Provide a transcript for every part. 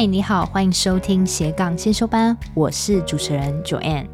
嗨，你好，欢迎收听斜杠先修班，我是主持人 Joanne。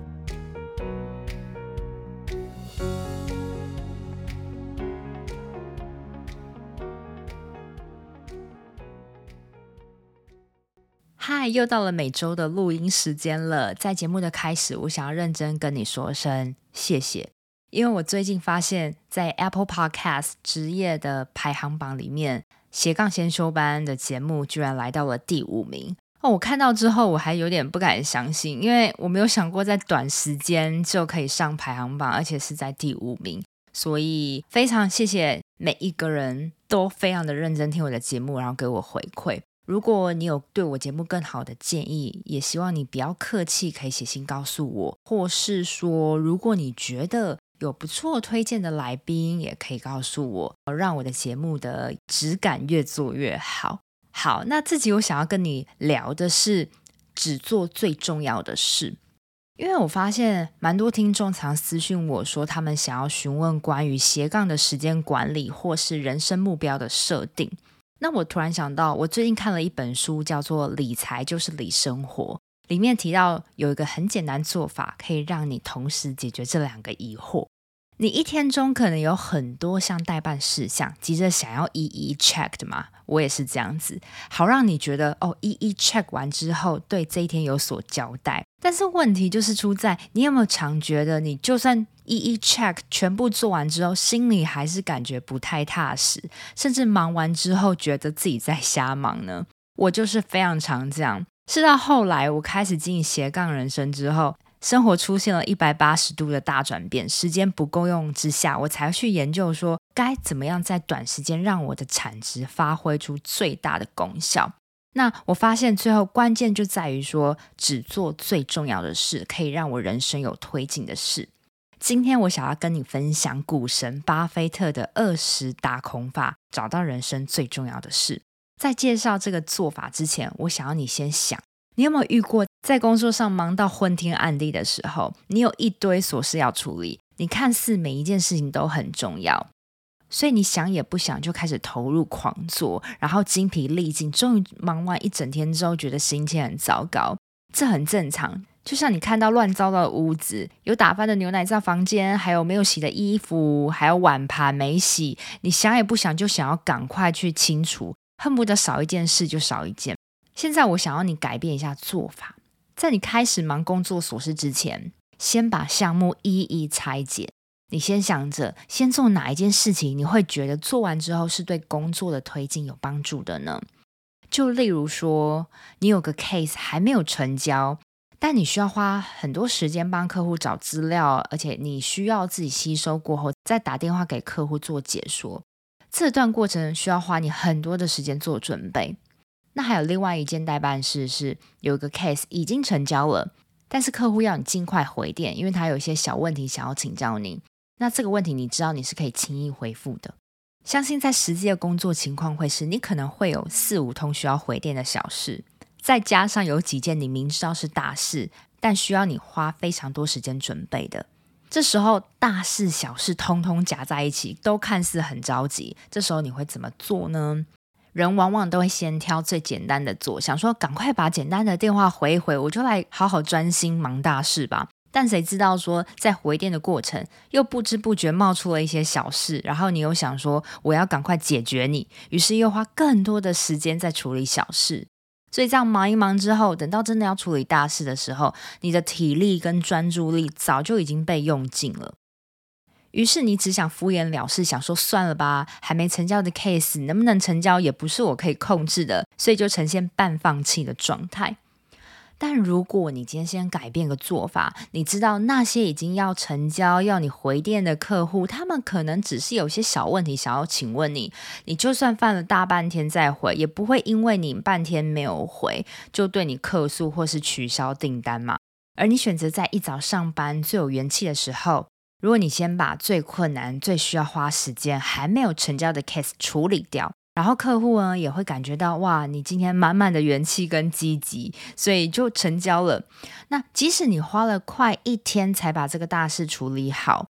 嗨，又到了每周的录音时间了。在节目的开始，我想要认真跟你说声谢谢，因为我最近发现，在 Apple Podcast 职业的排行榜里面。斜杠先修班的节目居然来到了第五名哦！我看到之后我还有点不敢相信，因为我没有想过在短时间就可以上排行榜，而且是在第五名。所以非常谢谢每一个人都非常的认真听我的节目，然后给我回馈。如果你有对我节目更好的建议，也希望你不要客气，可以写信告诉我，或是说如果你觉得。有不错推荐的来宾，也可以告诉我，让我的节目的质感越做越好。好，那自己我想要跟你聊的是只做最重要的事，因为我发现蛮多听众常私讯我说，他们想要询问关于斜杠的时间管理或是人生目标的设定。那我突然想到，我最近看了一本书，叫做《理财就是理生活》。里面提到有一个很简单做法，可以让你同时解决这两个疑惑。你一天中可能有很多项待办事项，急着想要一一 check 的嘛？我也是这样子，好让你觉得哦，一一 check 完之后，对这一天有所交代。但是问题就是出在，你有没有常觉得，你就算一一 check 全部做完之后，心里还是感觉不太踏实，甚至忙完之后觉得自己在瞎忙呢？我就是非常常这样。是到后来我开始经营斜杠人生之后，生活出现了一百八十度的大转变，时间不够用之下，我才去研究说该怎么样在短时间让我的产值发挥出最大的功效。那我发现最后关键就在于说，只做最重要的事，可以让我人生有推进的事。今天我想要跟你分享股神巴菲特的二十大空法，找到人生最重要的事。在介绍这个做法之前，我想要你先想，你有没有遇过在工作上忙到昏天暗地的时候，你有一堆琐事要处理，你看似每一件事情都很重要，所以你想也不想就开始投入狂做，然后精疲力尽，终于忙完一整天之后，觉得心情很糟糕，这很正常。就像你看到乱糟糟的屋子，有打翻的牛奶在房间，还有没有洗的衣服，还有碗盘没洗，你想也不想就想要赶快去清除。恨不得少一件事就少一件。现在我想要你改变一下做法，在你开始忙工作琐事之前，先把项目一一拆解。你先想着先做哪一件事情，你会觉得做完之后是对工作的推进有帮助的呢？就例如说，你有个 case 还没有成交，但你需要花很多时间帮客户找资料，而且你需要自己吸收过后再打电话给客户做解说。这段过程需要花你很多的时间做准备。那还有另外一件待办事是，有一个 case 已经成交了，但是客户要你尽快回电，因为他有一些小问题想要请教你。那这个问题你知道你是可以轻易回复的。相信在实际的工作情况会是，你可能会有四五通需要回电的小事，再加上有几件你明知道是大事，但需要你花非常多时间准备的。这时候大事小事通通夹在一起，都看似很着急。这时候你会怎么做呢？人往往都会先挑最简单的做，想说赶快把简单的电话回一回，我就来好好专心忙大事吧。但谁知道说在回电的过程，又不知不觉冒出了一些小事，然后你又想说我要赶快解决你，于是又花更多的时间在处理小事。所以这样忙一忙之后，等到真的要处理大事的时候，你的体力跟专注力早就已经被用尽了。于是你只想敷衍了事，想说算了吧，还没成交的 case 能不能成交也不是我可以控制的，所以就呈现半放弃的状态。但如果你今天先改变个做法，你知道那些已经要成交、要你回电的客户，他们可能只是有些小问题想要请问你，你就算犯了大半天再回，也不会因为你半天没有回就对你客诉或是取消订单嘛。而你选择在一早上班最有元气的时候，如果你先把最困难、最需要花时间、还没有成交的 case 处理掉。然后客户呢也会感觉到哇，你今天满满的元气跟积极，所以就成交了。那即使你花了快一天才把这个大事处理好，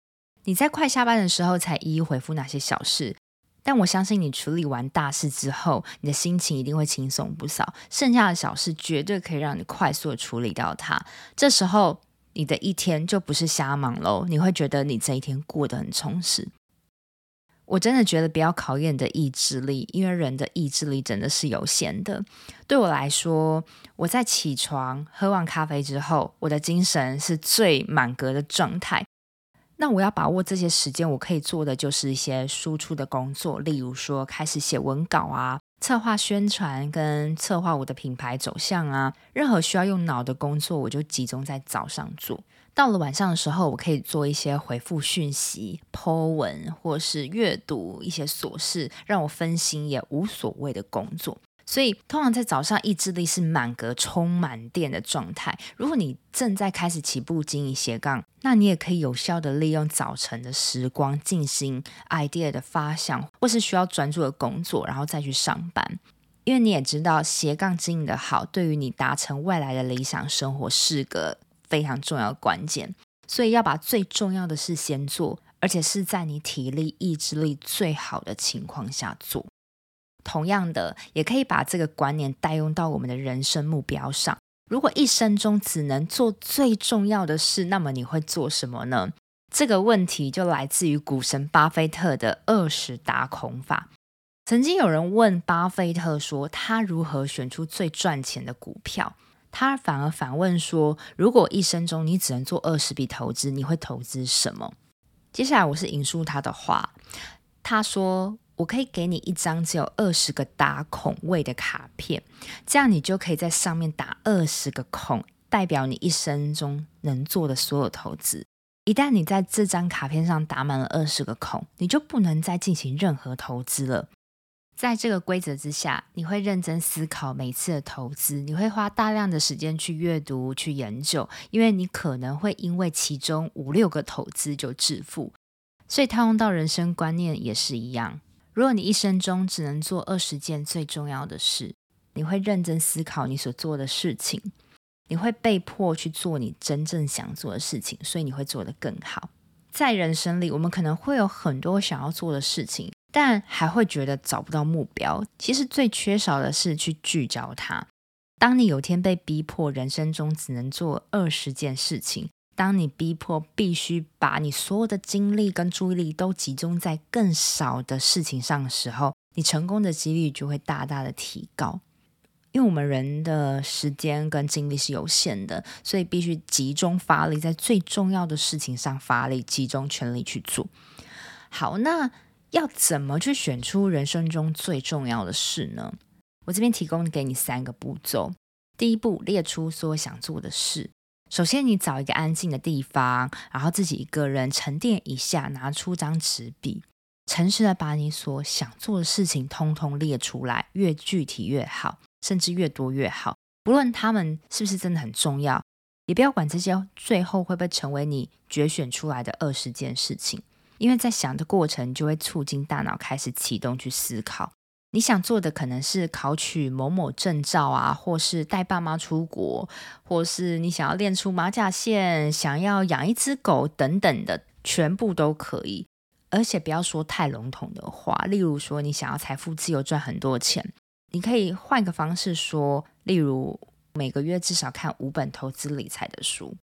你在快下班的时候才一一回复那些小事，但我相信你处理完大事之后，你的心情一定会轻松不少。剩下的小事绝对可以让你快速处理掉它。这时候，你的一天就不是瞎忙喽，你会觉得你这一天过得很充实。我真的觉得不要考验你的意志力，因为人的意志力真的是有限的。对我来说，我在起床喝完咖啡之后，我的精神是最满格的状态。那我要把握这些时间，我可以做的就是一些输出的工作，例如说开始写文稿啊，策划宣传跟策划我的品牌走向啊，任何需要用脑的工作，我就集中在早上做。到了晚上的时候，我可以做一些回复讯息、po 文，或是阅读一些琐事，让我分心也无所谓的工作。所以，通常在早上意志力是满格、充满电的状态。如果你正在开始起步经营斜杠，那你也可以有效地利用早晨的时光进行 idea 的发想，或是需要专注的工作，然后再去上班。因为你也知道，斜杠经营的好，对于你达成未来的理想生活是个。非常重要的关键，所以要把最重要的事先做，而且是在你体力、意志力最好的情况下做。同样的，也可以把这个观念带用到我们的人生目标上。如果一生中只能做最重要的事，那么你会做什么呢？这个问题就来自于股神巴菲特的二十打孔法。曾经有人问巴菲特说，他如何选出最赚钱的股票？他反而反问说：“如果一生中你只能做二十笔投资，你会投资什么？”接下来我是引述他的话，他说：“我可以给你一张只有二十个打孔位的卡片，这样你就可以在上面打二十个孔，代表你一生中能做的所有投资。一旦你在这张卡片上打满了二十个孔，你就不能再进行任何投资了。”在这个规则之下，你会认真思考每次的投资，你会花大量的时间去阅读、去研究，因为你可能会因为其中五六个投资就致富。所以套用到人生观念也是一样。如果你一生中只能做二十件最重要的事，你会认真思考你所做的事情，你会被迫去做你真正想做的事情，所以你会做得更好。在人生里，我们可能会有很多想要做的事情。但还会觉得找不到目标。其实最缺少的是去聚焦它。当你有天被逼迫人生中只能做二十件事情，当你逼迫必须把你所有的精力跟注意力都集中在更少的事情上的时候，你成功的几率就会大大的提高。因为我们人的时间跟精力是有限的，所以必须集中发力在最重要的事情上发力，集中全力去做。好，那。要怎么去选出人生中最重要的事呢？我这边提供给你三个步骤。第一步，列出所有想做的事。首先，你找一个安静的地方，然后自己一个人沉淀一下，拿出张纸笔，诚实的把你所想做的事情通通列出来，越具体越好，甚至越多越好。不论他们是不是真的很重要，也不要管这些最后会不会成为你决选出来的二十件事情。因为在想的过程，就会促进大脑开始启动去思考。你想做的可能是考取某某证照啊，或是带爸妈出国，或是你想要练出马甲线，想要养一只狗等等的，全部都可以。而且不要说太笼统的话，例如说你想要财富自由赚很多钱，你可以换个方式说，例如每个月至少看五本投资理财的书。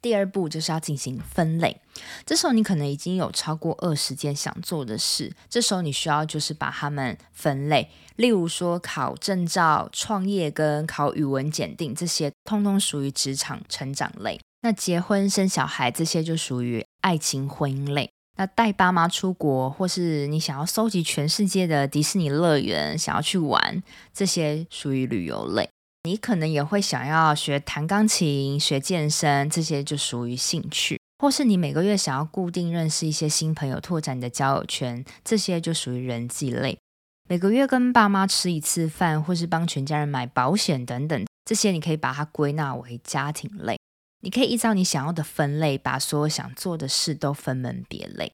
第二步就是要进行分类，这时候你可能已经有超过二十件想做的事，这时候你需要就是把它们分类，例如说考证照、创业跟考语文检定这些，通通属于职场成长类。那结婚生小孩这些就属于爱情婚姻类。那带爸妈出国，或是你想要搜集全世界的迪士尼乐园，想要去玩，这些属于旅游类。你可能也会想要学弹钢琴、学健身，这些就属于兴趣；或是你每个月想要固定认识一些新朋友，拓展你的交友圈，这些就属于人际类。每个月跟爸妈吃一次饭，或是帮全家人买保险等等，这些你可以把它归纳为家庭类。你可以依照你想要的分类，把所有想做的事都分门别类。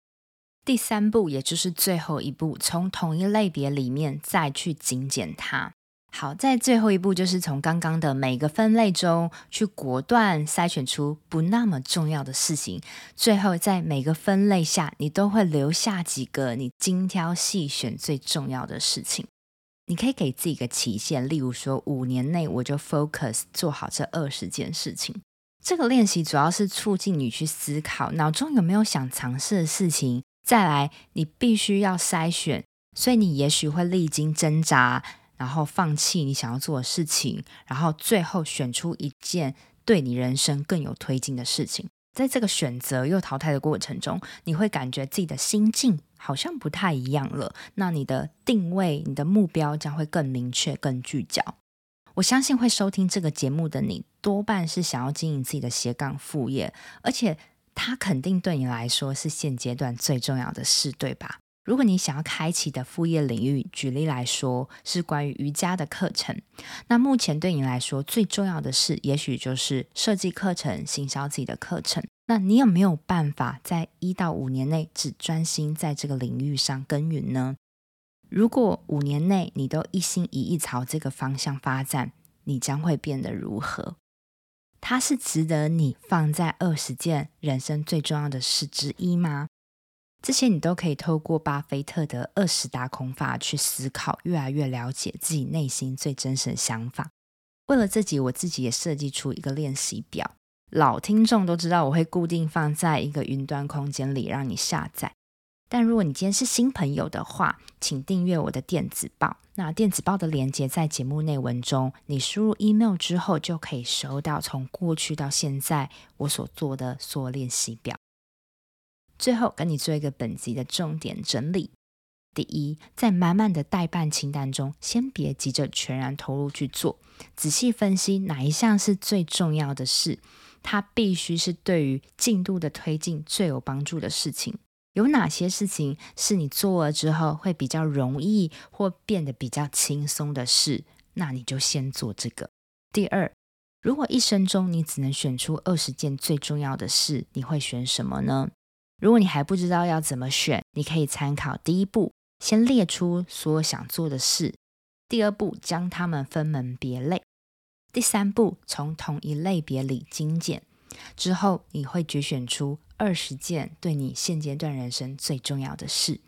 第三步，也就是最后一步，从同一类别里面再去精简它。好，在最后一步就是从刚刚的每个分类中去果断筛选出不那么重要的事情。最后，在每个分类下，你都会留下几个你精挑细选最重要的事情。你可以给自己一个期限，例如说五年内我就 focus 做好这二十件事情。这个练习主要是促进你去思考脑中有没有想尝试的事情。再来，你必须要筛选，所以你也许会历经挣扎。然后放弃你想要做的事情，然后最后选出一件对你人生更有推进的事情。在这个选择又淘汰的过程中，你会感觉自己的心境好像不太一样了。那你的定位、你的目标将会更明确、更聚焦。我相信会收听这个节目的你，多半是想要经营自己的斜杠副业，而且它肯定对你来说是现阶段最重要的事，对吧？如果你想要开启的副业领域，举例来说是关于瑜伽的课程，那目前对你来说最重要的事，也许就是设计课程、行销自己的课程。那你有没有办法在一到五年内只专心在这个领域上耕耘呢？如果五年内你都一心一意朝这个方向发展，你将会变得如何？它是值得你放在二十件人生最重要的事之一吗？这些你都可以透过巴菲特的二十大空法去思考，越来越了解自己内心最真实的想法。为了自己，我自己也设计出一个练习表。老听众都知道，我会固定放在一个云端空间里让你下载。但如果你今天是新朋友的话，请订阅我的电子报。那电子报的链接在节目内文中，你输入 email 之后，就可以收到从过去到现在我所做的所有练习表。最后，跟你做一个本集的重点整理。第一，在满满的待办清单中，先别急着全然投入去做，仔细分析哪一项是最重要的事，它必须是对于进度的推进最有帮助的事情。有哪些事情是你做了之后会比较容易或变得比较轻松的事，那你就先做这个。第二，如果一生中你只能选出二十件最重要的事，你会选什么呢？如果你还不知道要怎么选，你可以参考第一步，先列出所有想做的事；第二步，将它们分门别类；第三步，从同一类别里精简。之后，你会决选出二十件对你现阶段人生最重要的事。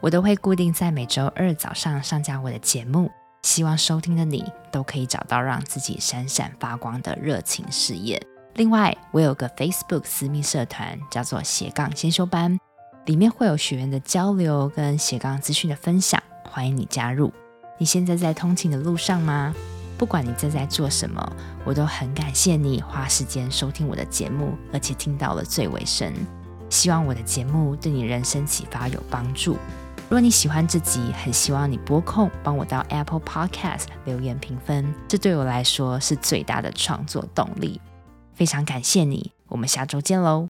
我都会固定在每周二早上上架我的节目，希望收听的你都可以找到让自己闪闪发光的热情事业。另外，我有个 Facebook 私密社团，叫做斜杠先修班，里面会有学员的交流跟斜杠资讯的分享，欢迎你加入。你现在在通勤的路上吗？不管你正在做什么，我都很感谢你花时间收听我的节目，而且听到了最尾声。希望我的节目对你人生启发有帮助。如果你喜欢这集，很希望你拨空帮我到 Apple Podcast 留言评分，这对我来说是最大的创作动力。非常感谢你，我们下周见喽。